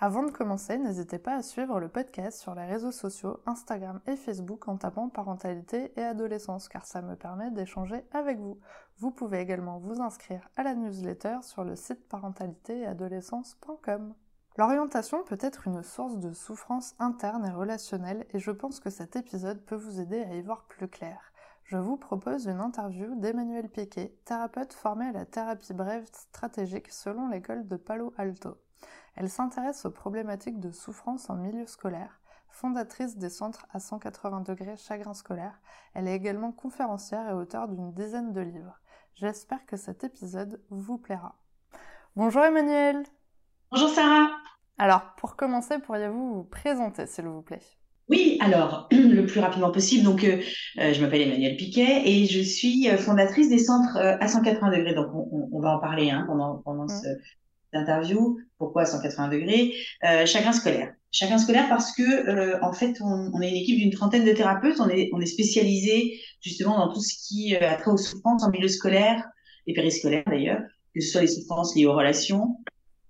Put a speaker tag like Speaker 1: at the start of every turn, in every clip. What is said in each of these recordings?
Speaker 1: Avant de commencer, n'hésitez pas à suivre le podcast sur les réseaux sociaux, Instagram et Facebook en tapant parentalité et adolescence car ça me permet d'échanger avec vous. Vous pouvez également vous inscrire à la newsletter sur le site parentalité-et-adolescence.com. L'orientation peut être une source de souffrance interne et relationnelle et je pense que cet épisode peut vous aider à y voir plus clair. Je vous propose une interview d'Emmanuel Piquet, thérapeute formé à la thérapie brève stratégique selon l'école de Palo Alto. Elle s'intéresse aux problématiques de souffrance en milieu scolaire. Fondatrice des centres à 180 degrés chagrin scolaire, elle est également conférencière et auteure d'une dizaine de livres. J'espère que cet épisode vous plaira. Bonjour Emmanuel
Speaker 2: Bonjour Sarah
Speaker 1: Alors, pour commencer, pourriez-vous vous présenter, s'il vous plaît?
Speaker 2: Oui, alors, le plus rapidement possible. Donc, euh, euh, je m'appelle Emmanuel Piquet et je suis euh, fondatrice des centres à 180 degrés. Donc, on, va en parler hein, pendant, pendant
Speaker 1: Mm.
Speaker 2: ce- cette interview. Pourquoi 180 degrés euh, Chagrin scolaire. Chagrin scolaire parce que, euh, en fait, on, on est une équipe d'une trentaine de thérapeutes. On est, on est spécialisé justement dans tout ce qui euh, a trait aux souffrances en milieu scolaire et périscolaire d'ailleurs, que ce soit les souffrances liées aux relations,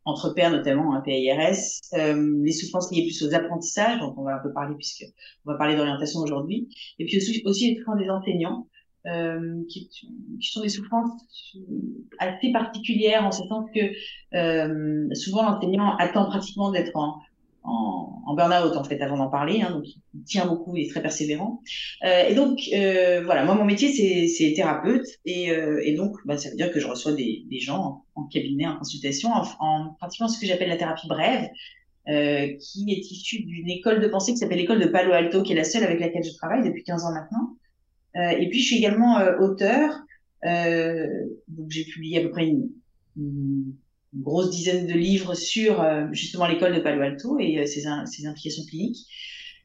Speaker 2: entre pairs notamment, un PIRS, euh, les souffrances liées plus aux apprentissages, donc on va un peu parler puisque on va parler d'orientation aujourd'hui, et puis aussi, aussi les souffrances des enseignants, euh, qui, sont des souffrances assez particulières en ce sens que euh, souvent l'enseignant attend pratiquement d'être en, en, en burn-out en fait avant d'en parler, hein, donc il tient beaucoup, il est très persévérant. Euh, et donc euh, voilà, moi mon métier c'est thérapeute et, euh, et donc bah, ça veut dire que je reçois des, des gens en, en cabinet, en consultation, en, en pratiquant ce que j'appelle la thérapie brève, euh, qui est issue d'une école de pensée qui s'appelle l'école de Palo Alto, qui est la seule avec laquelle je travaille depuis 15 ans maintenant. Euh, et puis je suis également euh, auteur, euh, donc j'ai publié à peu près une, grosse dizaine de livres sur justement l'école de Palo Alto et ses, ses implications cliniques.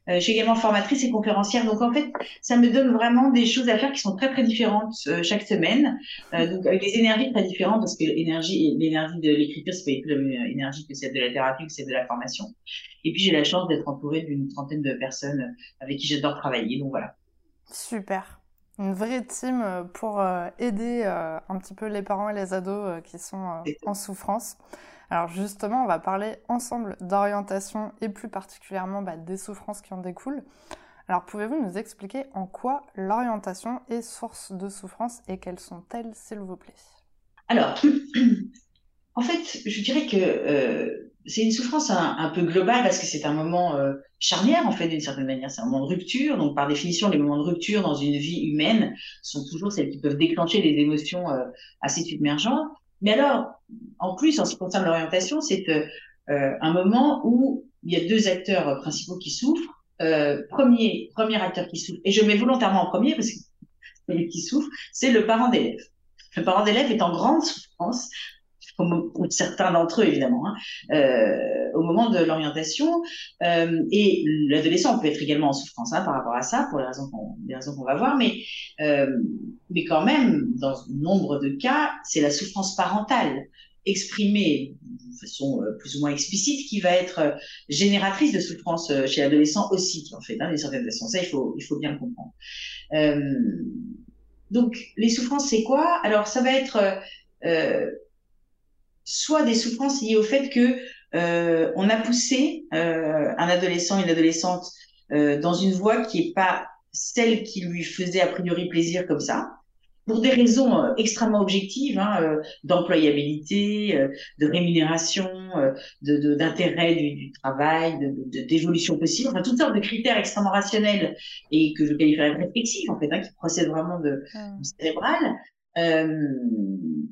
Speaker 2: Je suis également formatrice et conférencière, donc en fait, ça me donne vraiment des choses à faire qui sont très très différentes chaque semaine, donc avec des énergies très différentes parce que l'énergie, l'énergie de l'écriture, c'est pas la même énergie que celle de la thérapie, que celle de la formation. Et puis j'ai la chance d'être entourée d'une trentaine de personnes avec qui j'adore travailler, donc voilà.
Speaker 1: Super. Une vraie team euh, pour euh, aider euh, un petit peu les parents et les ados qui sont en souffrance. Alors justement, on va parler ensemble d'orientation et plus particulièrement bah, des souffrances qui en découlent. Alors pouvez-vous nous expliquer en quoi l'orientation est source de souffrance et quelles sont-elles, s'il vous plaît?
Speaker 2: Alors, en fait, je dirais que euh, c'est une souffrance un, peu globale parce que c'est un moment euh, charnière, en fait, d'une certaine manière. C'est un moment de rupture. Donc, par définition, les moments de rupture dans une vie humaine sont toujours celles qui peuvent déclencher des émotions euh, assez submergentes. Mais alors, en plus, en ce qui concerne l'orientation, c'est euh, un moment où il y a deux acteurs principaux qui souffrent. Premier, premier acteur qui souffre, et je mets volontairement en premier parce que qui souffre, c'est le parent d'élève. Le parent d'élève est en grande souffrance, comme pour certains d'entre eux évidemment, hein, euh, au moment de l'orientation. Euh, et l'adolescent peut être également en souffrance hein, par rapport à ça, pour les raisons qu'on les raisons qu'on va voir, mais, euh, mais quand même, dans nombre de cas, c'est la souffrance parentale exprimée de façon euh, plus ou moins explicite qui va être euh, génératrice de souffrance euh, chez l'adolescent aussi, en fait, hein, d'une certaine façon. Ça, il faut, il faut bien le comprendre. Donc, les souffrances, c'est quoi? Alors, ça va être euh, soit des souffrances liées au fait que euh, on a poussé euh, un adolescent, une adolescente euh, dans une voie qui est pas celle qui lui faisait a priori plaisir comme ça, pour des raisons euh, extrêmement objectives, hein, euh, d'employabilité, euh, de rémunération, euh, de, de- d'intérêt du, du travail, de, de- d'évolution possible, enfin toutes sortes de critères extrêmement rationnels et que je qualifierais réflexifs en fait, hein, qui procèdent vraiment de, du cérébral. Euh,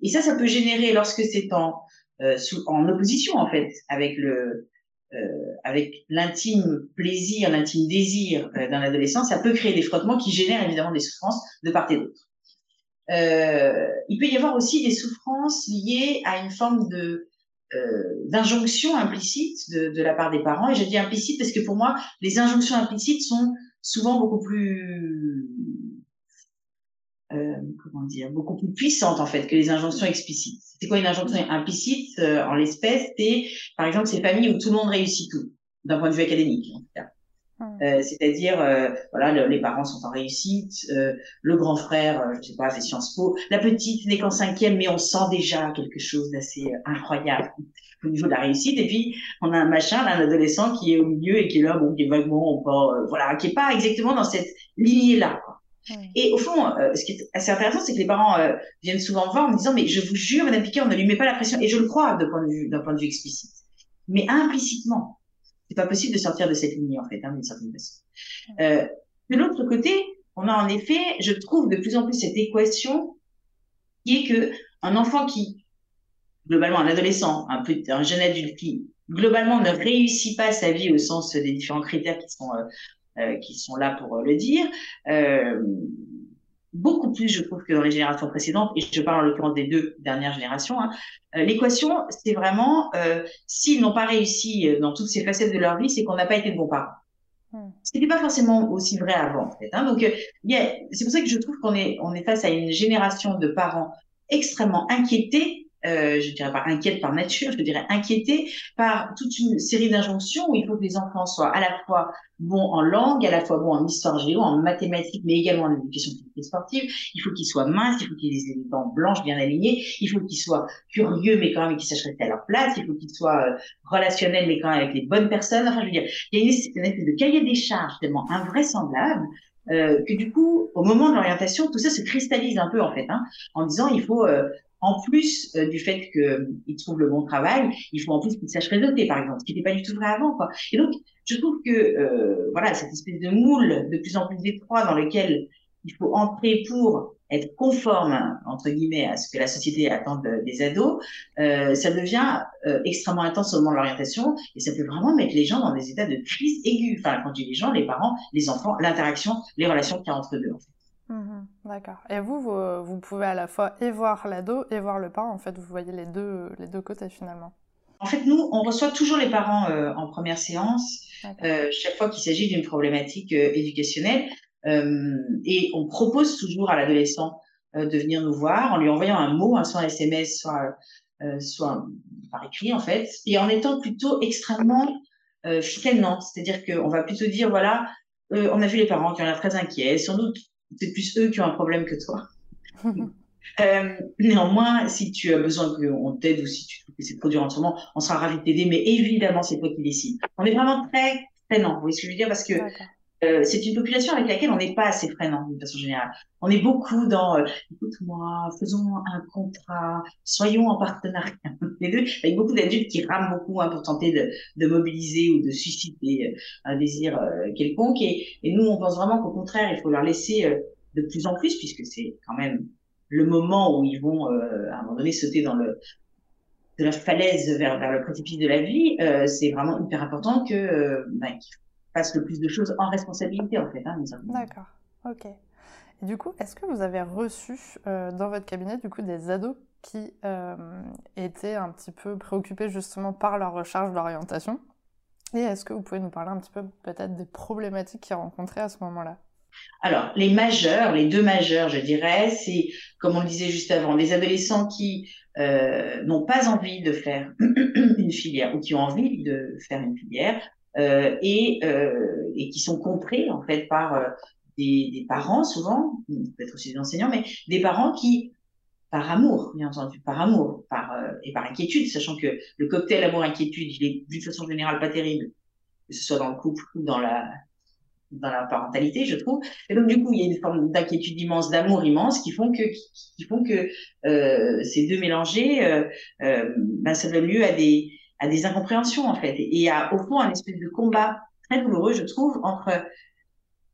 Speaker 2: et ça, ça peut générer lorsque c'est en euh, opposition en fait avec le euh, avec l'intime plaisir, l'intime désir euh, d'un adolescent, ça peut créer des frottements qui génèrent évidemment des souffrances de part et d'autre. Il peut y avoir aussi des souffrances liées à une forme de d'injonction implicite de, de la part des parents. Et je dis implicite parce que pour moi, les injonctions implicites sont souvent beaucoup plus euh, comment dire, beaucoup plus puissante en fait que les injonctions explicites. C'est quoi une injonction implicite euh, en l'espèce? C'est par exemple ces familles où tout le monde réussit tout, d'un point de vue académique en tout cas. Euh, c'est-à-dire, euh, voilà, les parents sont en réussite, euh, le grand frère, euh, je sais pas, fait Sciences Po, la petite n'est qu'en cinquième, mais on sent déjà quelque chose d'assez incroyable au niveau de la réussite. Et puis, on a un machin, un adolescent qui est au milieu et qui est là, bon, qui est vaguement, pas, voilà, qui est pas exactement dans cette lignée-là. Et au fond, ce qui est assez intéressant, c'est que les parents viennent souvent voir en me disant, mais je vous jure, Madame Piquet, on ne lui met pas la pression. Et je le crois d'un point de vue, d'un point de vue explicite. Mais implicitement, c'est pas possible de sortir de cette ligne en fait, hein, d'une certaine façon. Euh, de l'autre côté, on a en effet, je trouve de plus en plus cette équation qui est que un enfant qui, globalement, un adolescent, un, peu, un jeune adulte qui, globalement, ne réussit pas sa vie au sens des différents critères qui sont euh, euh qui sont là pour le dire, euh, beaucoup plus, je trouve, que dans les générations précédentes, et je parle en l'occurrence des deux dernières générations. Hein. Euh, l'équation, c'est vraiment, euh, s'ils n'ont pas réussi euh, dans toutes ces facettes de leur vie, c'est qu'on n'a pas été de bons parents. Hmm. Ce n'était pas forcément aussi vrai avant, en fait. Hein. Donc, c'est pour ça que je trouve qu'on est, on est face à une génération de parents extrêmement inquiétés euh, je dirais pas inquiète par nature, je dirais inquiétée par toute une série d'injonctions où il faut que les enfants soient à la fois bons en langue, à la fois bons en histoire géo, en mathématiques, mais également en éducation sportive. Il faut qu'ils soient minces, il faut qu'ils aient des dents blanches bien alignées, il faut qu'ils soient curieux, mais quand même qu'ils sachent rester à leur place, il faut qu'ils soient euh, relationnels, mais quand même avec les bonnes personnes. Enfin, je veux dire, il y a une, espèce de cahier des charges tellement invraisemblable euh, que du coup, au moment de l'orientation, tout ça se cristallise un peu en fait, hein, en disant il faut euh, en plus euh, du fait qu'il euh, trouve le bon travail, il faut en plus qu'il sache réseauter, par exemple, ce qui n'était pas du tout vrai avant. Et donc, je trouve que euh, voilà cette espèce de moule de plus en plus étroit dans lequel il faut entrer pour être conforme entre guillemets à ce que la société attend des ados, ça devient extrêmement intense au moment de l'orientation et ça peut vraiment mettre les gens dans des états de crise aiguë. Enfin, quand je dis les gens, les parents, les enfants, l'interaction, les relations qu'il y a entre deux. En fait.
Speaker 1: Mmh d'accord. Et vous, vous, pouvez à la fois et voir l'ado et voir le parent. En fait, vous voyez les deux, les deux côtés finalement.
Speaker 2: En fait, nous, on reçoit toujours les parents euh, en première séance, euh, chaque fois qu'il s'agit d'une problématique euh, éducationnelle. et on propose toujours à l'adolescent de venir nous voir en lui envoyant un mot, hein, soit un SMS, soit, soit par écrit en fait, et en étant plutôt extrêmement freinant. C'est-à-dire qu'on va plutôt dire, voilà, on a vu les parents qui ont l'air très inquiets, sans doute c'est plus eux qui ont un problème que toi. euh, néanmoins, si tu as besoin qu'on t'aide ou si tu trouves que c'est trop dur en ce moment, on sera ravis de t'aider, mais évidemment, c'est toi qui décides. On est vraiment très freinant, vous voyez ce que je veux dire? Parce que euh, c'est une population avec laquelle on n'est pas assez freinant d'une façon générale. On est beaucoup dans euh, écoute-moi, faisons un contrat, soyons en partenariat les deux, avec beaucoup d'adultes qui rament beaucoup hein, pour tenter de, de, mobiliser ou de susciter euh, un désir euh, quelconque. Et, et, nous, on pense vraiment qu'au contraire, il faut leur laisser de plus en plus, puisque c'est quand même le moment où ils vont à un moment donné sauter dans le de la falaise vers, vers le précipice de la vie, c'est vraiment hyper important que bah, fasse le plus de choses en responsabilité, en fait. Hein,
Speaker 1: D'accord, ok. Et du coup, est-ce que vous avez reçu euh, dans votre cabinet du coup des ados qui euh, étaient un petit peu préoccupés justement par leur recherche d'orientation? Et est-ce que vous pouvez nous parler un petit peu peut-être des problématiques qu'ils rencontraient à ce moment-là?
Speaker 2: Alors, les majeurs, les deux majeurs, je dirais, c'est, comme on le disait juste avant, les adolescents qui euh, n'ont pas envie de faire une filière ou qui ont envie de faire une filière, et, euh, et qui sont compris en fait par euh, des, des, parents souvent, peut-être aussi des enseignants, mais des parents qui par amour, bien entendu, par amour, par et par inquiétude, sachant que le cocktail amour-inquiétude, il est d'une façon générale pas terrible, que ce soit dans le couple ou dans la dans la parentalité, je trouve. Et donc du coup, il y a une forme d'inquiétude immense, d'amour immense, qui font que qui, font que euh, ces deux mélangés, euh, euh, ben, ça donne lieu à des à des incompréhensions en fait, et à au fond un espèce de combat très douloureux, je trouve, entre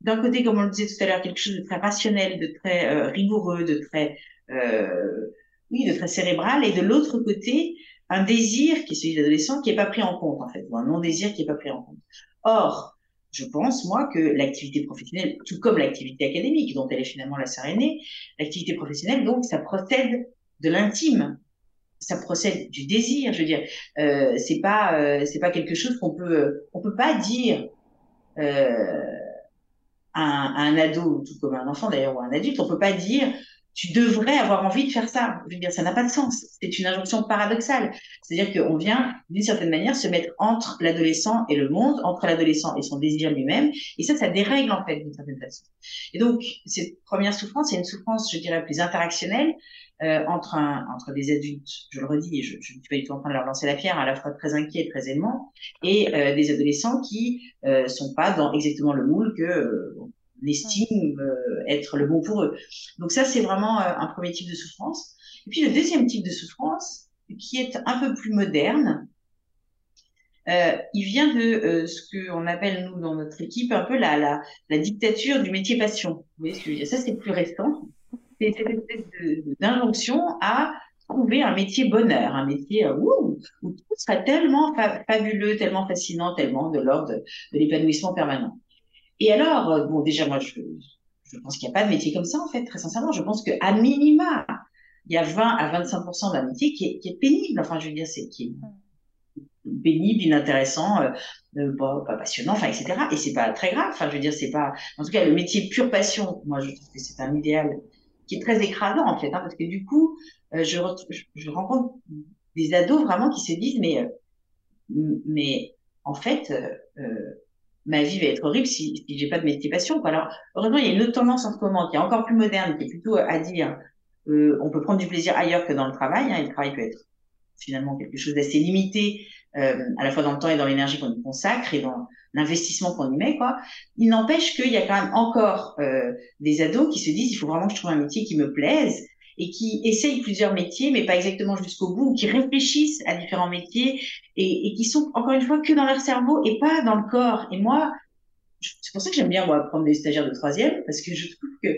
Speaker 2: d'un côté, comme on le disait tout à l'heure, quelque chose de très rationnel, de très euh, rigoureux, de très euh, oui, de très cérébral, et de l'autre côté, un désir qui est celui de l'adolescent qui est pas pris en compte en fait, ou un non désir qui est pas pris en compte. Or, je pense moi que l'activité professionnelle, tout comme l'activité académique, dont elle est finalement la sœur aînée, l'activité professionnelle donc ça procède de l'intime, ça procède du désir. Je veux dire, euh, c'est pas euh, c'est pas quelque chose qu'on peut on peut pas dire. Euh, un, un ado, tout comme un enfant d'ailleurs, ou un adulte, on peut pas dire tu devrais avoir envie de faire ça. Je veux dire, ça n'a pas de sens. C'est une injonction paradoxale. C'est-à-dire qu'on vient, d'une certaine manière, se mettre entre l'adolescent et le monde, entre l'adolescent et son désir lui-même. Et ça, ça dérègle, en fait, d'une certaine façon. Et donc, cette première souffrance, c'est une souffrance, je dirais, plus interactionnelle, euh, entre, un, entre des adultes, je le redis, et je ne suis pas du tout en train de leur lancer la pierre, à la fois très inquiets et très aimants, et euh, des adolescents qui euh, sont pas dans exactement le moule que euh, estime euh, être le bon pour eux. Donc ça, c'est vraiment euh, un premier type de souffrance. Et puis le deuxième type de souffrance, qui est un peu plus moderne, il vient de ce qu'on appelle, nous, dans notre équipe, un peu la, la, la dictature du métier passion. Vous voyez ce que je veux dire? Ça, c'est plus récent. C'est cette espèce d'injonction à trouver un métier bonheur, un métier euh, où, tout serait tellement fa fabuleux, tellement fascinant, tellement de l'ordre de, l'épanouissement permanent. Et alors, euh, bon, déjà, moi, je, je pense qu'il n'y a pas de métier comme ça, en fait, très sincèrement. Je pense qu'à minima, il y a 20 à 25 d'un métier qui est, qui est, pénible. Enfin, je veux dire, c'est qui est pénible, inintéressant, euh, pas, passionnant, enfin, etc. Et c'est pas très grave. Enfin, je veux dire, c'est pas. En tout cas, le métier pure passion, moi, je trouve que c'est un idéal qui est très écrasant, en fait, hein, parce que du coup, euh, je, rencontre des ados vraiment qui se disent, mais, euh, mais en fait, euh, ma vie va être horrible si, si j'ai pas de métier. Alors, heureusement, il y a une autre tendance en ce moment qui est encore plus moderne, qui est plutôt à dire on peut prendre du plaisir ailleurs que dans le travail. Hein, et le travail peut être finalement quelque chose d'assez limité, euh, à la fois dans le temps et dans l'énergie qu'on y consacre et dans l'investissement qu'on y met. Quoi. Il n'empêche qu'il y a quand même encore euh, des ados qui se disent il faut vraiment que je trouve un métier qui me plaise et qui essayent plusieurs métiers, mais pas exactement jusqu'au bout, ou qui réfléchissent à différents métiers et, et, qui sont, encore une fois, que dans leur cerveau et pas dans le corps. Et moi, c'est pour ça que j'aime bien, moi, prendre des stagiaires de troisième, parce que je trouve que,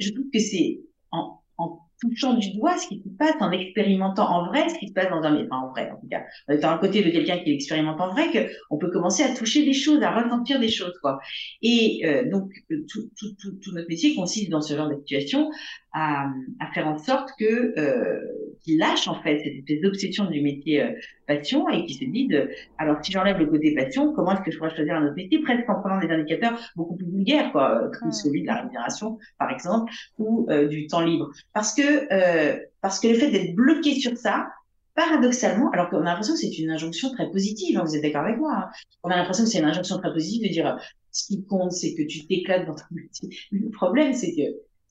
Speaker 2: je trouve que c'est en, en touchant du doigt ce qui se passe, en expérimentant en vrai ce qui se passe dans un, enfin, en vrai, en tout cas, étant à côté de quelqu'un qui l'expérimente en vrai, qu'on peut commencer à toucher des choses, à ressentir des choses, quoi. Et euh, donc, tout, tout, tout, tout, notre métier consiste dans ce genre de situation à, à faire en sorte que euh, qu'ils lâchent en fait cette espèce d'obsession du métier euh, passion et qui se disent euh, alors si j'enlève le côté passion, comment est-ce que je pourrais choisir un autre métier? Presque en prenant des indicateurs beaucoup plus vulgaires quoi, comme mmh. celui de la rémunération par exemple ou euh, du temps libre parce que euh, parce que le fait d'être bloqué sur ça paradoxalement, alors qu'on a l'impression que c'est une injonction très positive, hein, vous êtes d'accord avec moi, hein, on a l'impression que c'est une injonction très positive de dire ce qui compte, c'est que tu t'éclates dans ton métier. Le problème, c'est que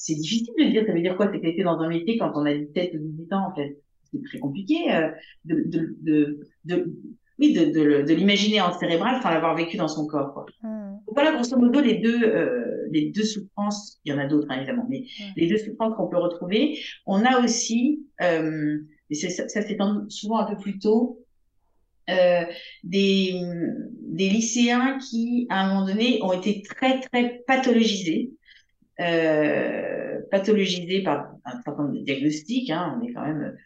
Speaker 2: c'est difficile de dire, ça veut dire quoi s'éclater dans un métier quand on a 17 ou 18 ans, en fait. C'est très compliqué euh, de, de, de, de, oui, de, de, de l'imaginer en cérébral sans l'avoir vécu dans son corps. Quoi. Mm. Donc voilà, grosso modo, les deux, euh, les deux souffrances, il y en a d'autres hein, évidemment, mais mm. les deux souffrances qu'on peut retrouver. On a aussi, euh, et ça, ça c'est souvent un peu plus tôt, euh, des, des lycéens qui, à un moment donné, ont été très, très pathologisés pathologisé par un certain nombre de diagnostics. Hein, on est quand même,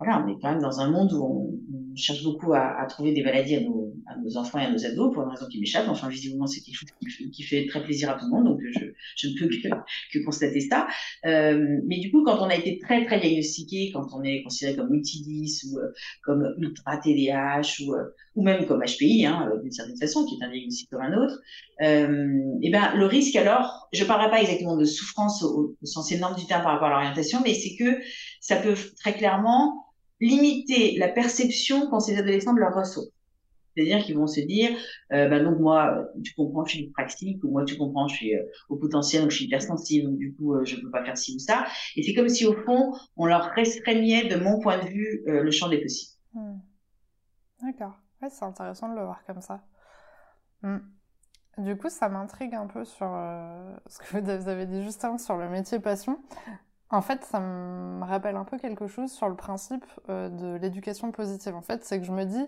Speaker 2: voilà, on est quand même dans un monde où on, cherche beaucoup à, trouver des maladies à nos, enfants et à nos ados pour une raison qui m'échappe. Enfin, visiblement, c'est quelque chose qui fait, très plaisir à tout le monde, donc je, je ne peux que, constater ça. Euh, mais du coup, quand on a été très très diagnostiqué, quand on est considéré comme multidis ou euh, comme ultra TDAH ou, euh, ou même comme HPI, hein, d'une certaine façon, qui est un diagnostic comme un autre, et ben le risque alors, je parlerai pas exactement de souffrance au, au sens énorme du terme par rapport à l'orientation, mais c'est que ça peut très clairement limiter la perception qu'ont ces adolescents de leurs. C'est-à-dire qu'ils vont se dire, euh, bah donc moi, tu comprends, je suis pratique, ou moi, tu comprends, je suis euh, au potentiel, donc je suis hypersensible, donc du coup, euh, je peux pas faire ci ou ça. Et c'est comme si, au fond, on leur restreignait, de mon point de vue, euh, le champ des possibles.
Speaker 1: Mmh. D'accord. Ouais, c'est intéressant de le voir comme ça. Mmh. Du coup, ça m'intrigue un peu sur euh, ce que vous avez dit juste avant sur le métier passion. En fait, ça me rappelle un peu quelque chose sur le principe euh, de l'éducation positive. En fait, c'est que je me dis,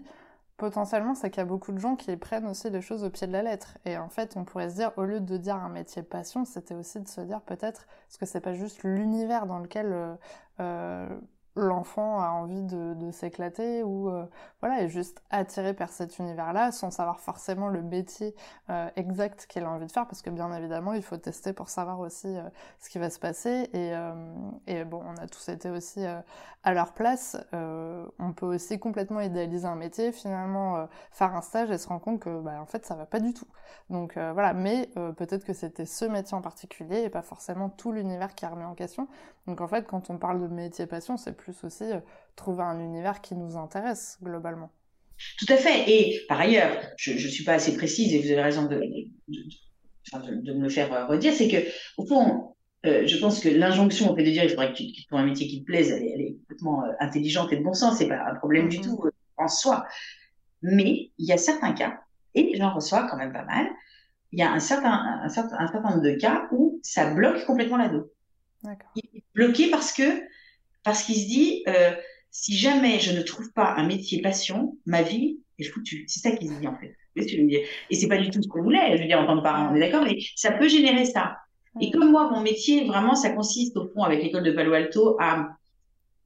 Speaker 1: potentiellement, c'est qu'il y a beaucoup de gens qui prennent aussi les choses au pied de la lettre. Et en fait, on pourrait se dire, au lieu de dire un métier passion, c'était aussi de se dire peut-être, est-ce que c'est pas juste l'univers dans lequel euh, euh, l'enfant a envie de, s'éclater ou euh, voilà est juste attiré par cet univers-là sans savoir forcément le métier euh, exact qu'il a envie de faire parce que bien évidemment il faut tester pour savoir aussi euh, ce qui va se passer et, et bon on a tous été aussi à leur place on peut aussi complètement idéaliser un métier finalement faire un stage et se rendre compte que bah, en fait ça va pas du tout. Donc voilà mais peut-être que c'était ce métier en particulier et pas forcément tout l'univers qui a remis en question. Donc en fait quand on parle de métier passion c'est plus aussi euh, trouver un univers qui nous intéresse globalement.
Speaker 2: Tout à fait. Et par ailleurs, je ne suis pas assez précise et vous avez raison de, de, me le faire euh, redire, c'est que au fond, euh, je pense que l'injonction au fait de dire il faudrait que tu trouves un métier qui te plaise, elle, est complètement intelligente et de bon sens, c'est pas un problème du mm-hmm. tout en soi. Mais il y a certains cas, et j'en reçois quand même pas mal, il y a un certain, un certain, un certain nombre de cas où ça bloque complètement l'ado. Il est bloqué parce que parce qu'il se dit, euh, si jamais je ne trouve pas un métier passion, ma vie est foutue. C'est ça qu'il se dit en fait. Et c'est pas du tout ce qu'on voulait, je veux dire, en tant que parent, on est d'accord, mais ça peut générer ça. Et comme moi, mon métier, vraiment, ça consiste au fond, avec l'école de Palo Alto, à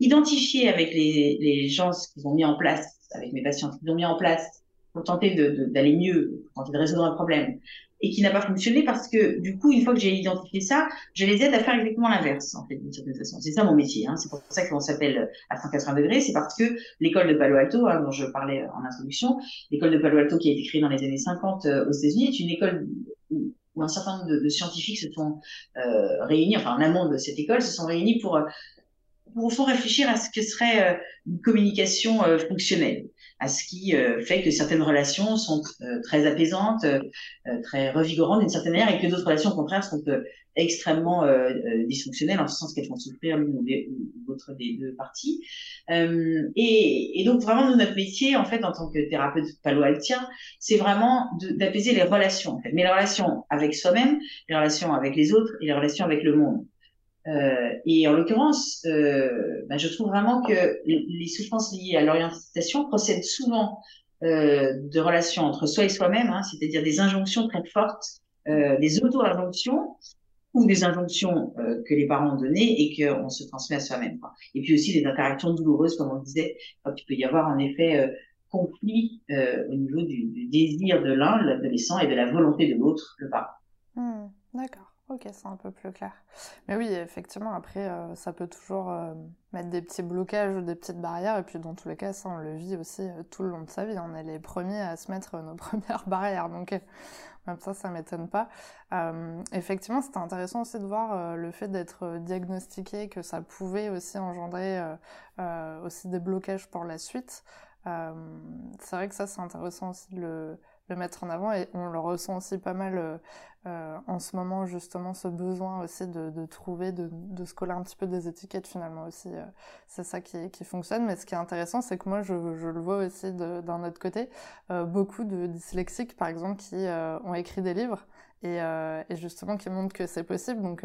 Speaker 2: identifier avec les, les gens ce qu'ils ont mis en place, avec mes patients, ce qu'ils ont mis en place pour tenter d'aller mieux, pour tenter de résoudre un problème, et qui n'a pas fonctionné parce que du coup, une fois que j'ai identifié ça, je les aide à faire exactement l'inverse, en fait, d'une certaine façon. C'est ça mon métier. Hein. C'est pour ça qu'on s'appelle à 180 degrés. C'est parce que l'école de Palo Alto, hein, dont je parlais en introduction, l'école de Palo Alto qui a été créée dans les années 50 euh, aux États-Unis, est une école où, un certain nombre de, scientifiques se sont euh, réunis, enfin en amont de cette école, se sont réunis pour pour au fond réfléchir à ce que serait euh, une communication fonctionnelle à ce qui euh, fait que certaines relations sont euh, très apaisantes, euh, très revigorantes d'une certaine manière, et que d'autres relations, au contraire, sont extrêmement dysfonctionnelles, en ce sens qu'elles font souffrir l'une ou l'autre des deux parties. Et, et, donc, vraiment, nous, notre métier, en fait, en tant que thérapeute palo-altien, c'est vraiment d'apaiser les relations, en fait. mais les relations avec soi-même, les relations avec les autres et les relations avec le monde. Euh, et en l'occurrence, euh, ben, je trouve vraiment que les souffrances liées à l'orientation procèdent souvent euh, de relations entre soi et soi-même, hein, c'est-à-dire des injonctions très fortes, euh, des auto-injonctions ou des injonctions euh, que les parents ont données et qu'on se transmet à soi-même. Et puis aussi des interactions douloureuses, comme on disait, quand il peut y avoir en effet euh, conflit au niveau du, du, désir de l'un, l'adolescent, et de la volonté de l'autre, le parent.
Speaker 1: Mmh, D'accord. Ok, c'est un peu plus clair. Mais oui, effectivement, après, euh, ça peut toujours euh, mettre des petits blocages ou des petites barrières. Et puis, dans tous les cas, ça, on le vit aussi euh, tout le long de sa vie. On est les premiers à se mettre nos premières barrières. Donc, même ça, ça m'étonne pas. effectivement, c'était intéressant aussi de voir le fait d'être diagnostiqué, que ça pouvait aussi engendrer aussi des blocages pour la suite. c'est vrai que ça, c'est intéressant aussi de le le mettre en avant et on le ressent aussi pas mal euh, euh, en ce moment justement ce besoin aussi de, de trouver de, de, se coller un petit peu des étiquettes finalement aussi euh, c'est ça qui, qui, fonctionne. Mais ce qui est intéressant c'est que moi je, je le vois aussi d'un autre côté beaucoup de dyslexiques par exemple qui ont écrit des livres et, et justement qui montrent que c'est possible. Donc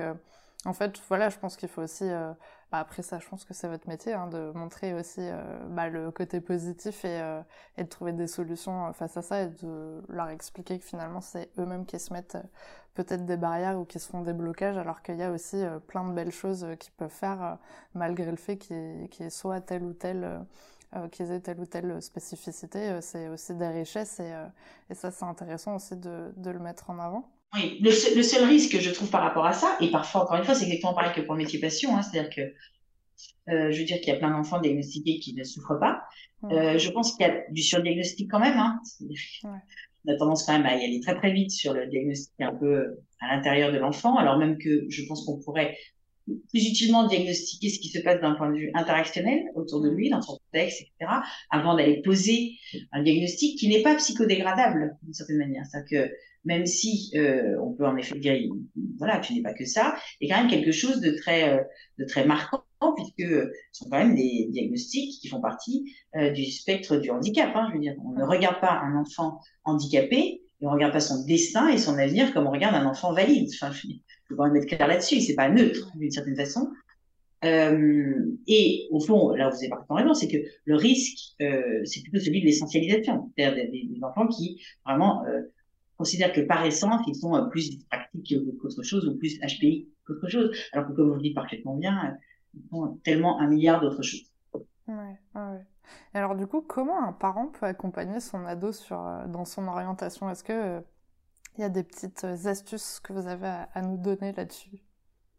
Speaker 1: en fait voilà je pense qu'il faut aussi bah, après ça, je pense que c'est votre métier, hein, de montrer aussi euh, bah, le côté positif et, euh, et, de trouver des solutions euh, face à ça et de leur expliquer que finalement c'est eux-mêmes qui se mettent peut-être des barrières ou qui se font des blocages, alors qu'il y a aussi plein de belles choses qu'ils peuvent faire malgré le fait qu'ils qu soit telle ou telle qu'ils aient telle ou telle spécificité, c'est aussi des richesses et, et ça c'est intéressant aussi de, de le mettre en avant.
Speaker 2: Oui, le seul, le seul, risque, je trouve, par rapport à ça, et parfois, encore une fois, c'est exactement pareil que pour le métier passion, hein, c'est-à-dire que, euh, je veux dire qu'il y a plein d'enfants diagnostiqués qui ne souffrent pas. Euh, je pense qu'il y a du surdiagnostic quand même. Hein. On a tendance quand même à y aller très très vite sur le diagnostic un peu à l'intérieur de l'enfant, alors même que je pense qu'on pourrait plus utilement diagnostiquer ce qui se passe d'un point de vue interactionnel autour de lui, dans son contexte, etc., avant d'aller poser un diagnostic qui n'est pas psychodégradable d'une certaine manière. C'est-à-dire que même si euh, on peut en effet dire, voilà, tu n'es pas que ça, il y a quand même quelque chose de très, euh, de très marquant, puisque ce sont quand même des diagnostics qui font partie euh, du spectre du handicap. Hein, je veux dire, on ne regarde pas un enfant handicapé, et on regarde pas son destin et son avenir comme on regarde un enfant valide. Enfin, je faut quand même être clair là-dessus, c'est pas neutre d'une certaine façon. Euh, et au fond, là vous avez parfaitement raison, c'est que le risque, euh, c'est plutôt celui de l'essentialisation, c'est-à-dire des, enfants qui vraiment euh, considèrent que par essence, ils sont euh, plus pratiques qu'autre chose ou plus HPI qu'autre chose, alors que comme vous le dites parfaitement bien, ils font tellement un milliard d'autres choses.
Speaker 1: Ouais, ouais. Et alors du coup, comment un parent peut accompagner son ado sur, dans son orientation? Est-ce que il y a des petites astuces que vous avez à nous donner là-dessus?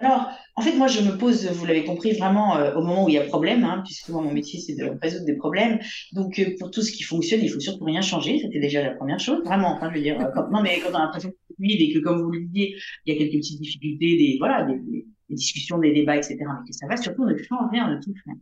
Speaker 2: Alors, en fait, moi, je me pose, vous l'avez compris, vraiment euh, au moment où il y a problème, hein, puisque moi, mon métier, c'est de résoudre des problèmes. Donc, euh, pour tout ce qui fonctionne, il faut surtout rien changer. C'était déjà la première chose, vraiment. Enfin, je veux dire, euh, quand, non, mais quand on a l'impression que c'est fluide et que, comme vous le disiez, il y a quelques petites difficultés, des, voilà, des, des, discussions, des débats, etc., mais que ça va, surtout, on ne change rien, on ne touche rien.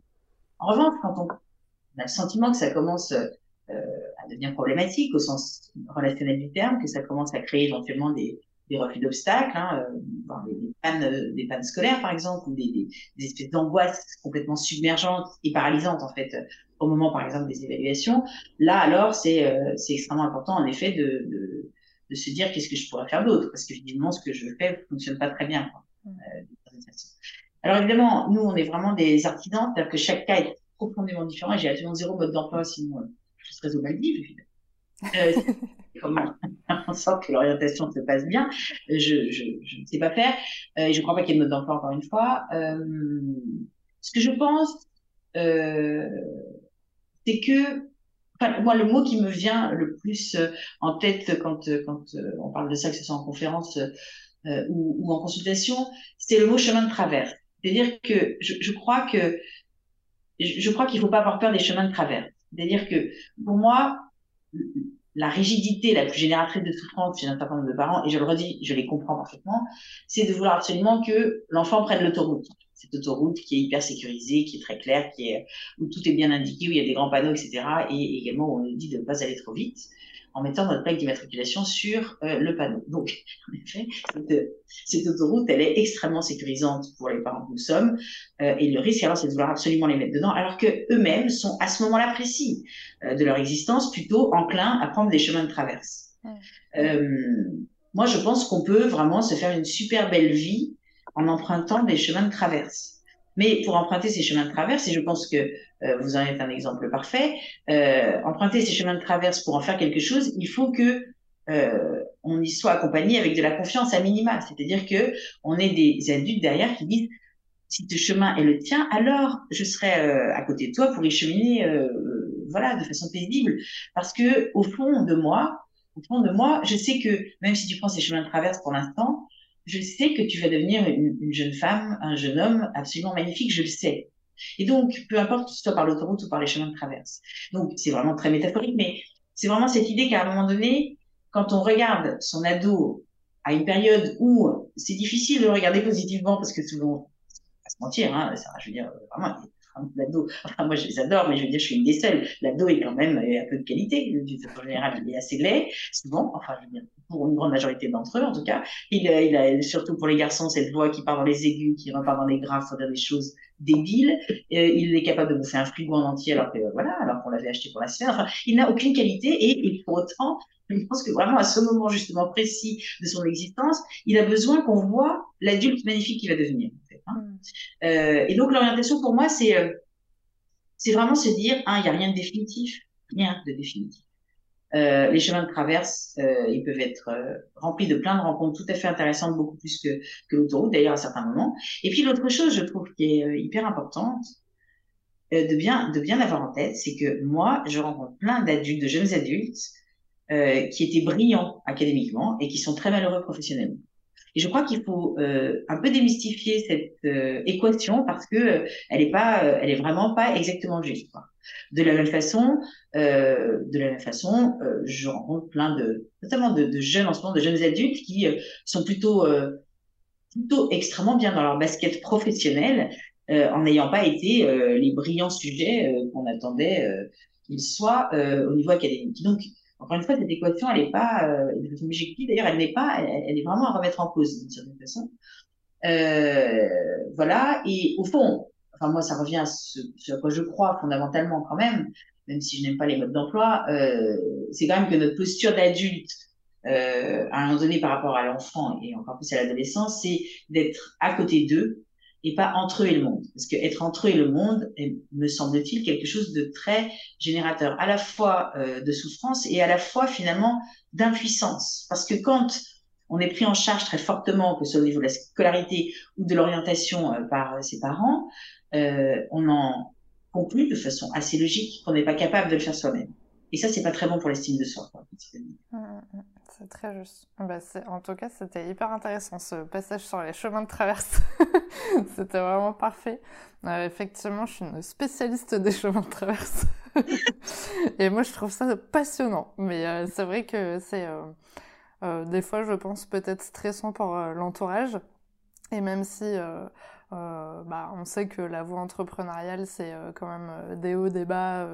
Speaker 2: En revanche, quand on, a le sentiment que ça commence euh, à devenir problématique au sens relationnel du terme, que ça commence à créer éventuellement des, des refus d'obstacles, hein, euh, des, pannes, euh, des pannes scolaires par exemple, ou des, des, espèces d'angoisses complètement submergentes et paralysantes en fait au moment par exemple des évaluations. Là alors c'est euh, c'est extrêmement important en effet de, de, de se dire qu'est-ce que je pourrais faire d'autre parce que évidemment ce que je fais fonctionne pas très bien. Quoi, mmh. Alors évidemment nous on est vraiment des artisans, c'est-à-dire que chaque cas est profondément différent et j'ai absolument zéro mode d'emploi sinon je serais au Maldives. Euh, comment en sorte que l'orientation se passe bien, je, je, je, ne sais pas faire. Euh, et je ne crois pas qu'il y ait de mode d'emploi, encore une fois. Euh, ce que je pense, euh, c'est que, enfin, moi, le mot qui me vient le plus euh, en tête quand, quand on parle de ça, que ce soit en conférence ou, ou, en consultation, c'est le mot chemin de traverse. C'est-à-dire que je, crois que je, crois qu'il ne faut pas avoir peur des chemins de traverse. C'est-à-dire que pour moi, la rigidité la plus génératrice de souffrance chez un certain nombre de parents, et je le redis, je les comprends parfaitement, c'est de vouloir absolument que l'enfant prenne l'autoroute. Cette autoroute qui est hyper sécurisée, qui est très claire, qui est, où tout est bien indiqué, où il y a des grands panneaux, etc. Et également où on nous dit de ne pas aller trop vite en mettant notre plaque d'immatriculation sur euh, le panneau. Donc, en effet, cette, autoroute, elle est extrêmement sécurisante pour les parents que nous sommes, euh, et le risque, alors, c'est de vouloir absolument les mettre dedans, alors que eux-mêmes sont à ce moment-là précis euh, de leur existence plutôt enclins à prendre des chemins de traverse. moi, je pense qu'on peut vraiment se faire une super belle vie en empruntant des chemins de traverse. Mais pour emprunter ces chemins de traverse, et je pense que euh, vous en êtes un exemple parfait, euh, emprunter ces chemins de traverse pour en faire quelque chose, il faut que euh, on y soit accompagné avec de la confiance à minima. C'est-à-dire que on ait des adultes derrière qui disent si ce chemin est le tien, alors je serai à côté de toi pour y cheminer, voilà, de façon paisible. Parce que au fond de moi, au fond de moi, je sais que même si tu prends ces chemins de traverse pour l'instant, je sais que tu vas devenir une, jeune femme, un jeune homme absolument magnifique, je le sais. Et donc, peu importe ce soit par l'autoroute ou par les chemins de traverse. Donc, c'est vraiment très métaphorique, mais c'est vraiment cette idée qu'à un moment donné, quand on regarde son ado à une période où c'est difficile de le regarder positivement, parce que souvent, pas se mentir, hein, ça, je veux dire, vraiment, l'ado, enfin, moi je les adore, mais je veux dire, je suis une des seules. L'ado est quand même un peu de qualité. En général, il est assez laid, souvent, enfin, je veux dire, pour une grande majorité d'entre eux, en tout cas. Il, il a, surtout pour les garçons, cette voix qui part dans les aigus, qui repart dans les graves, dire des choses débiles. Euh, il est capable de bouffer un frigo en entier, alors que, voilà, alors qu'on l'avait acheté pour la semaine. Enfin, il n'a aucune qualité et, et pour autant, je pense que vraiment à ce moment justement précis de son existence, il a besoin qu'on voit l'adulte magnifique qu'il va devenir. Hein. Mm. Euh, et donc l'orientation pour moi, c'est euh, c'est vraiment se dire, hein, il n'y a rien de définitif, rien de définitif. Euh, les chemins de traverse, ils peuvent être remplis de plein de rencontres tout à fait intéressantes, beaucoup plus que, que l'autoroute d'ailleurs à certains moments. Et puis l'autre chose, je trouve qui est hyper importante, de bien de bien avoir en tête, c'est que moi, je rencontre plein d'adultes, de jeunes adultes, qui étaient brillants académiquement et qui sont très malheureux professionnellement. Et je crois qu'il faut euh, un peu démystifier cette euh, équation parce que euh, elle est pas, elle est vraiment pas exactement juste. Quoi. De la même façon, de la même façon, je rencontre plein de, notamment de, jeunes en ce moment, de jeunes adultes qui sont plutôt, plutôt extrêmement bien dans leur basket professionnelle, en n'ayant pas été les brillants sujets qu'on attendait qu'ils soient au niveau académique. Donc encore une fois, cette équation, elle n'est pas, euh, d'ailleurs, elle n'est pas, elle, est vraiment à remettre en cause d'une certaine façon. Euh, voilà. Et au fond, enfin moi, ça revient à ce, à quoi je crois fondamentalement quand même, même si je n'aime pas les modes d'emploi, euh, c'est quand même que notre posture d'adulte euh, à un moment donné par rapport à l'enfant et encore plus à l'adolescence, c'est d'être à côté d'eux et pas entre eux et le monde. Parce que être entre eux et le monde est, me semble-t-il, quelque chose de très générateur, à la fois euh, de souffrance et à la fois finalement d'impuissance. Parce que quand on est pris en charge très fortement, que ce soit au niveau de la scolarité ou de l'orientation euh, par ses parents, euh, on en conclu de façon assez logique qu'on n'est pas capable de le faire soi-même. Et ça, c'est pas très bon pour l'estime de soi.
Speaker 1: C'est très juste. Bah, en tout cas, c'était hyper intéressant ce passage sur les chemins de traverse. c'était vraiment parfait. Euh, effectivement, je suis une spécialiste des chemins de traverse. Et moi, je trouve ça passionnant. Mais euh, c'est vrai que c'est euh, des fois, je pense, peut-être stressant pour l'entourage. Et même si euh, bah, on sait que la voie entrepreneuriale, c'est euh, quand même euh, des hauts, des bas.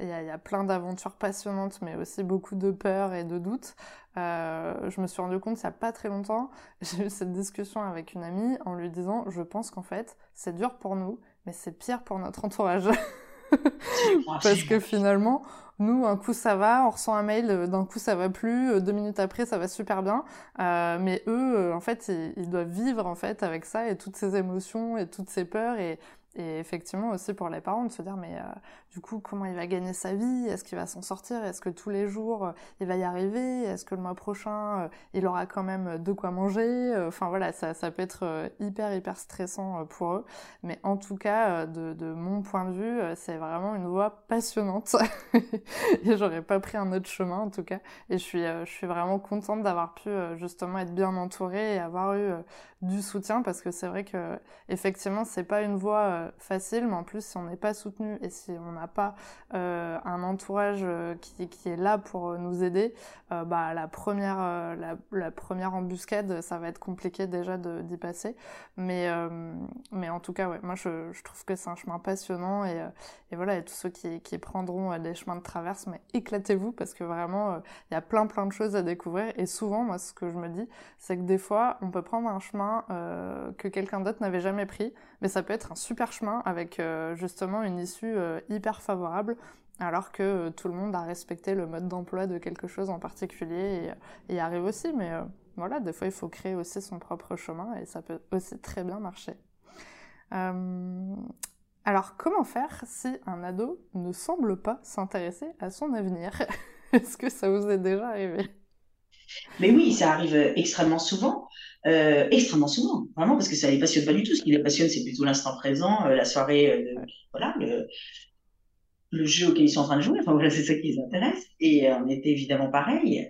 Speaker 1: Il y, a plein d'aventures passionnantes, mais aussi beaucoup de peurs et de doutes. je me suis rendu compte il n'y a pas très longtemps, j'ai eu cette discussion avec une amie en lui disant, je pense qu'en fait, c'est dur pour nous, mais c'est pire pour notre entourage. Parce que finalement, nous, un coup ça va, on ressent un mail, euh, d'un coup ça va plus, euh, deux minutes après ça va super bien. Euh, mais eux, en fait, ils, ils, doivent vivre en fait avec ça et toutes ces émotions et toutes ces peurs et, et effectivement aussi pour les parents de se dire mais euh, du coup comment il va gagner sa vie? Est-ce qu'il va s'en sortir? Est-ce que tous les jours euh, il va y arriver? Est-ce que le mois prochain euh, il aura quand même de quoi manger? Enfin voilà ça, ça peut être hyper hyper stressant pour eux. Mais en tout cas de, de mon point de vue c'est vraiment une voie passionnante. Et j'aurais pas pris un autre chemin en tout cas. Et je suis je suis vraiment contente d'avoir pu justement être bien entourée et avoir eu du soutien parce que c'est vrai que effectivement c'est pas une voie euh, facile mais en plus si on n'est pas soutenu et si on n'a pas euh, un entourage euh, qui, qui, est là pour nous aider bah la première la, première embuscade ça va être compliqué déjà d'y passer. Mais mais en tout cas ouais moi je, je trouve que c'est un chemin passionnant et, et voilà et tous ceux qui, qui prendront des chemins de traverse mais éclatez-vous parce que vraiment il y a plein plein de choses à découvrir. Et souvent moi ce que je me dis c'est que des fois on peut prendre un chemin euh, que quelqu'un d'autre n'avait jamais pris, mais ça peut être un super chemin avec euh, justement une issue euh, hyper favorable, alors que tout le monde a respecté le mode d'emploi de quelque chose en particulier et, y arrive aussi. Mais voilà, des fois il faut créer aussi son propre chemin et ça peut aussi très bien marcher. alors comment faire si un ado ne semble pas s'intéresser à son avenir? Est-ce que ça vous est déjà arrivé?
Speaker 2: Mais oui, ça arrive extrêmement souvent, euh, extrêmement souvent, vraiment, parce que ça les passionne pas du tout. Ce qui les passionne, c'est plutôt l'instant présent, euh, la soirée, euh, voilà, le, le, jeu auquel ils sont en train de jouer. Enfin voilà, c'est ça qui les intéresse. Et on était évidemment pareil.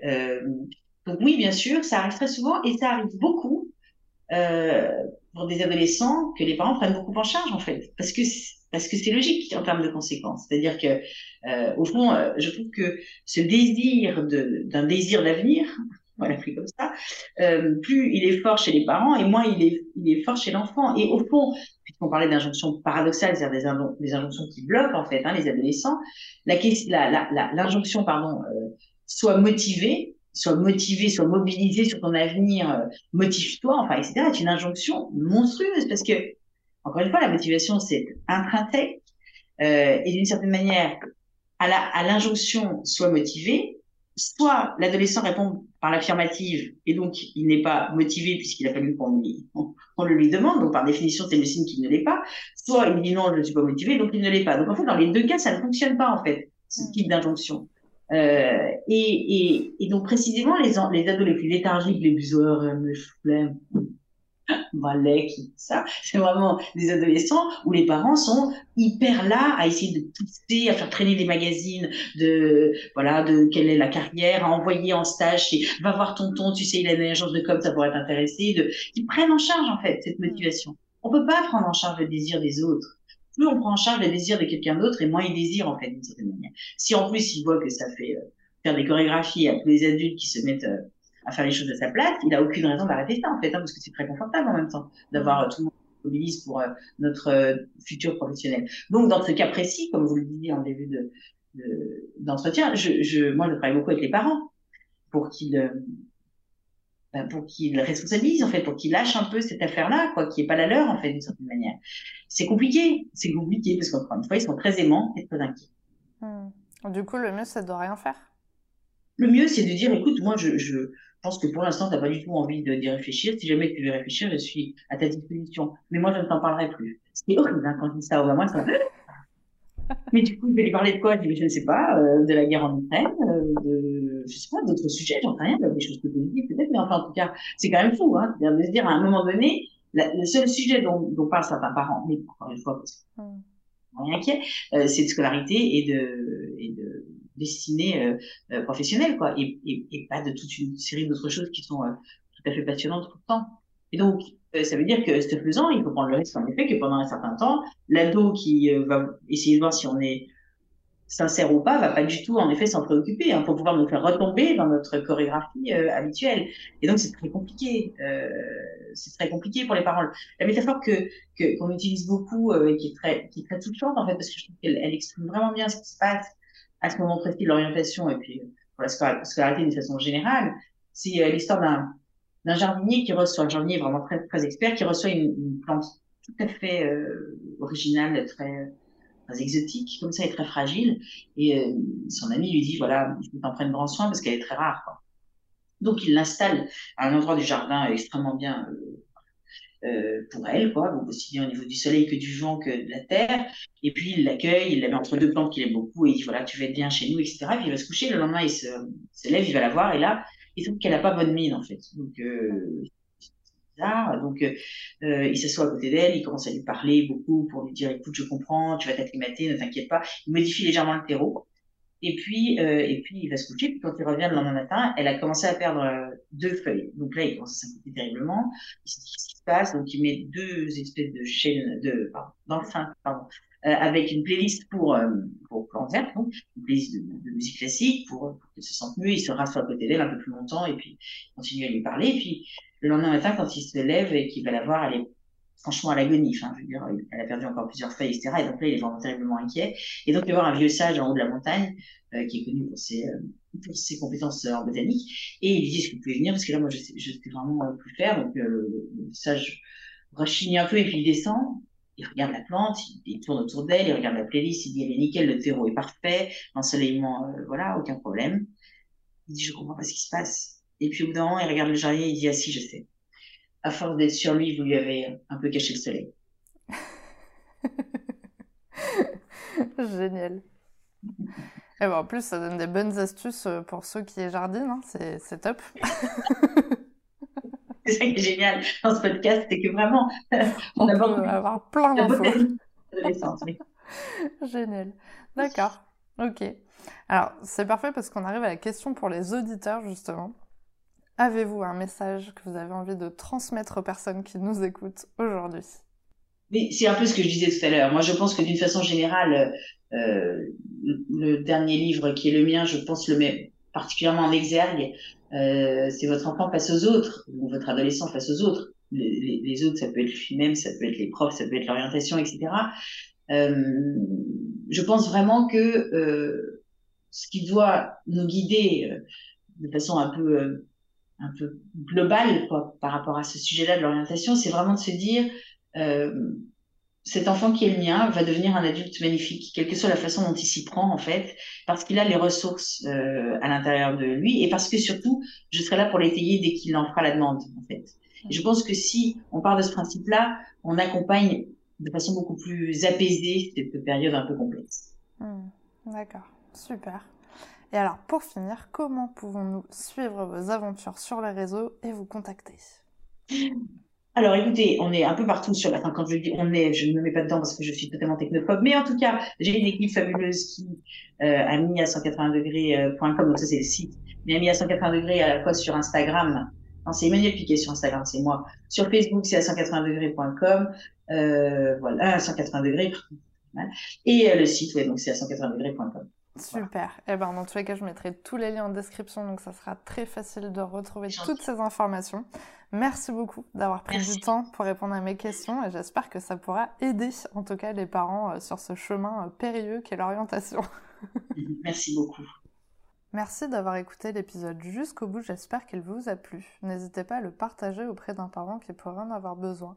Speaker 2: donc oui, bien sûr, ça arrive très souvent et ça arrive beaucoup pour des adolescents que les parents prennent beaucoup en charge en fait, parce que parce que c'est logique en termes de conséquences. C'est-à-dire que, euh, au fond, euh, je trouve que ce désir d'un désir d'avenir, voilà, pris comme ça, euh, plus il est fort chez les parents et moins il est, fort chez l'enfant. Et au fond, puisqu'on parlait d'injonctions paradoxales, c'est-à-dire des, injonctions qui bloquent en fait hein, les adolescents, l'injonction, la, la, la, pardon, euh, soit motivée, soit motivé, soit mobilisé sur ton avenir, motive-toi, enfin, etc., est une injonction monstrueuse parce que encore une fois, la motivation, c'est intrinsèque. Euh, et d'une certaine manière, à l'injonction, soit motivé, soit l'adolescent répond par l'affirmative et donc il n'est pas motivé puisqu'il a fallu qu'on on, le lui demande, donc par définition c'est le signe qu'il ne l'est pas, soit il dit non je ne suis pas motivé donc il ne l'est pas. Donc en fait dans les deux cas ça ne fonctionne pas en fait ce mm. type d'injonction. Euh, et, et, et, donc précisément les, les ados les plus léthargiques, les plus heureux, les flemme, Malek, ça, c'est vraiment des adolescents où les parents sont hyper là à essayer de pousser, à faire traîner des magazines de, voilà, de quelle est la carrière, à envoyer en stage, et, va voir tonton, tu sais, il a une agence de com, ça pourrait t'intéresser, de, qui prennent en charge, en fait, cette motivation. On peut pas prendre en charge le désir des autres. Plus on prend en charge le désir de quelqu'un d'autre et moins il désire, en fait, d'une certaine manière. Si en plus il voit que ça fait euh, faire des chorégraphies à tous les adultes qui se mettent euh, à faire les choses à sa place, il a aucune raison d'arrêter ça en fait, hein, parce que c'est très confortable en même temps d'avoir euh, tout le monde mobilise pour euh, notre euh, futur professionnel. Donc dans ce cas précis, comme vous le disiez en début de d'entretien, je, je, moi je travaille beaucoup avec les parents pour qu'ils ben, pour qu'ils responsabilisent en fait, pour qu'ils lâchent un peu cette affaire-là, quoi, qui est pas la leur en fait d'une certaine manière. C'est compliqué, c'est compliqué parce qu'encore une fois ils sont très aimants et très inquiets.
Speaker 1: Hmm. Du coup, le mieux c'est de rien faire?
Speaker 2: Le mieux c'est de dire, écoute, moi je pense que pour l'instant, tu n'as pas du tout envie d'y réfléchir. Si jamais tu veux réfléchir, je suis à ta disposition. Mais moi, je ne t'en parlerai plus. C'est horrible hein, quand je dis ça au maman. Ça... Mais du coup, je vais lui parler de quoi? Je ne sais pas, euh, de la guerre en Ukraine, euh, de, je sais pas, d'autres sujets, j'en sais rien, des choses que dis peut-être, mais enfin, en tout cas, c'est quand même fou, hein, de se dire à un moment donné, le seul sujet dont, dont parle certains parents, mais encore une fois, parce que rien inquiet, euh, c'est de scolarité et de, et de destinée euh, euh, professionnelle, quoi, et, pas de toute une série d'autres choses qui sont tout à fait passionnantes tout le temps. Et donc, ça veut dire que, ce faisant, il faut prendre le risque, en effet, que pendant un certain temps, l'ado qui va essayer de voir si on est sincère ou pas, va pas du tout, en effet, s'en préoccuper, hein, pour pouvoir nous faire retomber dans notre chorégraphie euh, habituelle. Et donc, c'est très compliqué. Euh, c'est très compliqué pour les parents. La métaphore que qu'on utilise beaucoup euh, et qui est très qui est très touchante en fait, parce que je trouve qu'elle elle exprime vraiment bien ce qui se passe à ce moment précis de l'orientation et puis pour la scolarité d'une façon générale, c'est l'histoire d'un jardinier qui reçoit un jardinier vraiment très très expert qui reçoit une, plante tout à fait originale, très exotique comme ça et très fragile. Et euh, son ami lui dit voilà, il faut t'en prendre grand soin parce qu'elle est très rare. Donc il l'installe à un endroit du jardin extrêmement bien euh, euh, pour elle, quoi, donc aussi bien au niveau du soleil que du vent que de la terre. Et puis il l'accueille, il la met entre deux plantes qu'il aime beaucoup et il dit voilà, tu vas être bien chez nous, etc. Et puis il va se coucher. Le lendemain, il se, se lève, il va la voir et là, il trouve qu'elle a pas bonne mine en fait. Donc euh, donc, euh, il s'assoit à côté d'elle, il commence à lui parler beaucoup pour lui dire, écoute, je comprends, tu vas t'acclimater, ne t'inquiète pas. Il modifie légèrement le terreau. Et puis, euh, et puis, il va se coucher. Puis quand il revient le lendemain matin, elle a commencé à perdre deux feuilles. Donc là, il commence à s'inquiéter terriblement. Il se dit Donc il met deux espèces de chaînes, de, pardon, sein, pardon, euh, avec une playlist pour, euh, pour donc une playlist de, musique classique pour, pour qu'il se sente mieux. Il se rassoit à côté d'elle un peu plus longtemps et puis continue à lui parler. Et puis le lendemain matin, quand il se lève et qu'il va la voir, elle est franchement à l'agonie. Enfin, je veux dire, elle a perdu encore plusieurs feuilles, etc. Et donc là, il est vraiment terriblement inquiet. Et donc, il va voir un vieux sage en haut de la montagne, euh, qui est connu pour ses, euh, pour ses compétences en botanique. Et il lui dit, est-ce que vous pouvez venir? Parce que là, moi, je sais, je sais vraiment plus faire. Donc, euh, le sage rechigne un peu et puis il descend. Il regarde la plante, il, tourne autour d'elle, il regarde la playlist, il dit, elle est nickel, le terreau est parfait, l'ensoleillement, euh, voilà, aucun problème. Il dit, je comprends pas ce qui se passe. Et puis au bout d'un moment, il regarde le jardin et il dit, ah si, je sais. À force d'être sur lui, vous lui avez un peu caché le soleil.
Speaker 1: Génial. Et bon, en plus, ça donne des bonnes astuces euh, pour ceux qui jardinent, hein. c'est top.
Speaker 2: c'est ça qui est génial dans ce podcast, c'est que vraiment,
Speaker 1: on, on peut avoir plein d'infos. Génial. D'accord. Ok. Alors, c'est parfait parce qu'on arrive à la question pour les auditeurs, justement. Avez-vous un message que vous avez envie de transmettre aux personnes qui nous écoutent aujourd'hui?
Speaker 2: C'est un peu ce que je disais tout à l'heure. Moi, je pense que d'une façon générale, euh, le dernier livre qui est le mien, je pense le met particulièrement en exergue. Euh, c'est votre enfant face aux autres ou votre adolescent face aux autres. Les, autres, ça peut être lui-même, ça peut être les profs, ça peut être l'orientation, etc. Euh, je pense vraiment que ce qui doit nous guider de façon un peu un peu global par rapport à ce sujet-là de l'orientation, c'est vraiment de se dire euh, cet enfant qui est le mien va devenir un adulte magnifique, quelle que soit la façon dont il s'y prend en fait, parce qu'il a les ressources euh, à l'intérieur de lui et parce que surtout je serai là pour l'étayer dès qu'il en fera la demande en fait. Et je pense que si on part de ce principe-là, on accompagne de façon beaucoup plus apaisée cette période un peu complexe.
Speaker 1: Mmh, D'accord, super. Et alors, pour finir, comment pouvons-nous suivre vos aventures sur les réseaux et vous contacter?
Speaker 2: Alors, écoutez, on est un peu partout sur la. Enfin, quand je dis on est, je ne me mets pas dedans parce que je suis totalement technophobe. Mais en tout cas, j'ai une équipe fabuleuse qui euh, a mis à 180 degrés.com, donc ça c'est le site, mais a mis à 180 degrés à la fois sur Instagram. Non, c'est Emmanuel Piquet sur Instagram, c'est moi. Sur Facebook, c'est à 180 degrés.com. Euh, voilà, à 180 degrés. Et euh, le site, ouais, donc c'est à 180 degrés.com.
Speaker 1: Super. Et eh ben, dans tous les cas, je mettrai tous les liens en description, donc ça sera très facile de retrouver toutes ces informations. Merci beaucoup d'avoir pris
Speaker 2: Merci.
Speaker 1: du temps pour répondre à mes questions et j'espère que ça pourra aider, en tout cas, les parents euh, sur ce chemin euh, périlleux qu'est l'orientation.
Speaker 2: Merci beaucoup.
Speaker 1: Merci d'avoir écouté l'épisode jusqu'au bout, j'espère qu'il vous a plu. N'hésitez pas à le partager auprès d'un parent qui pourrait en avoir besoin,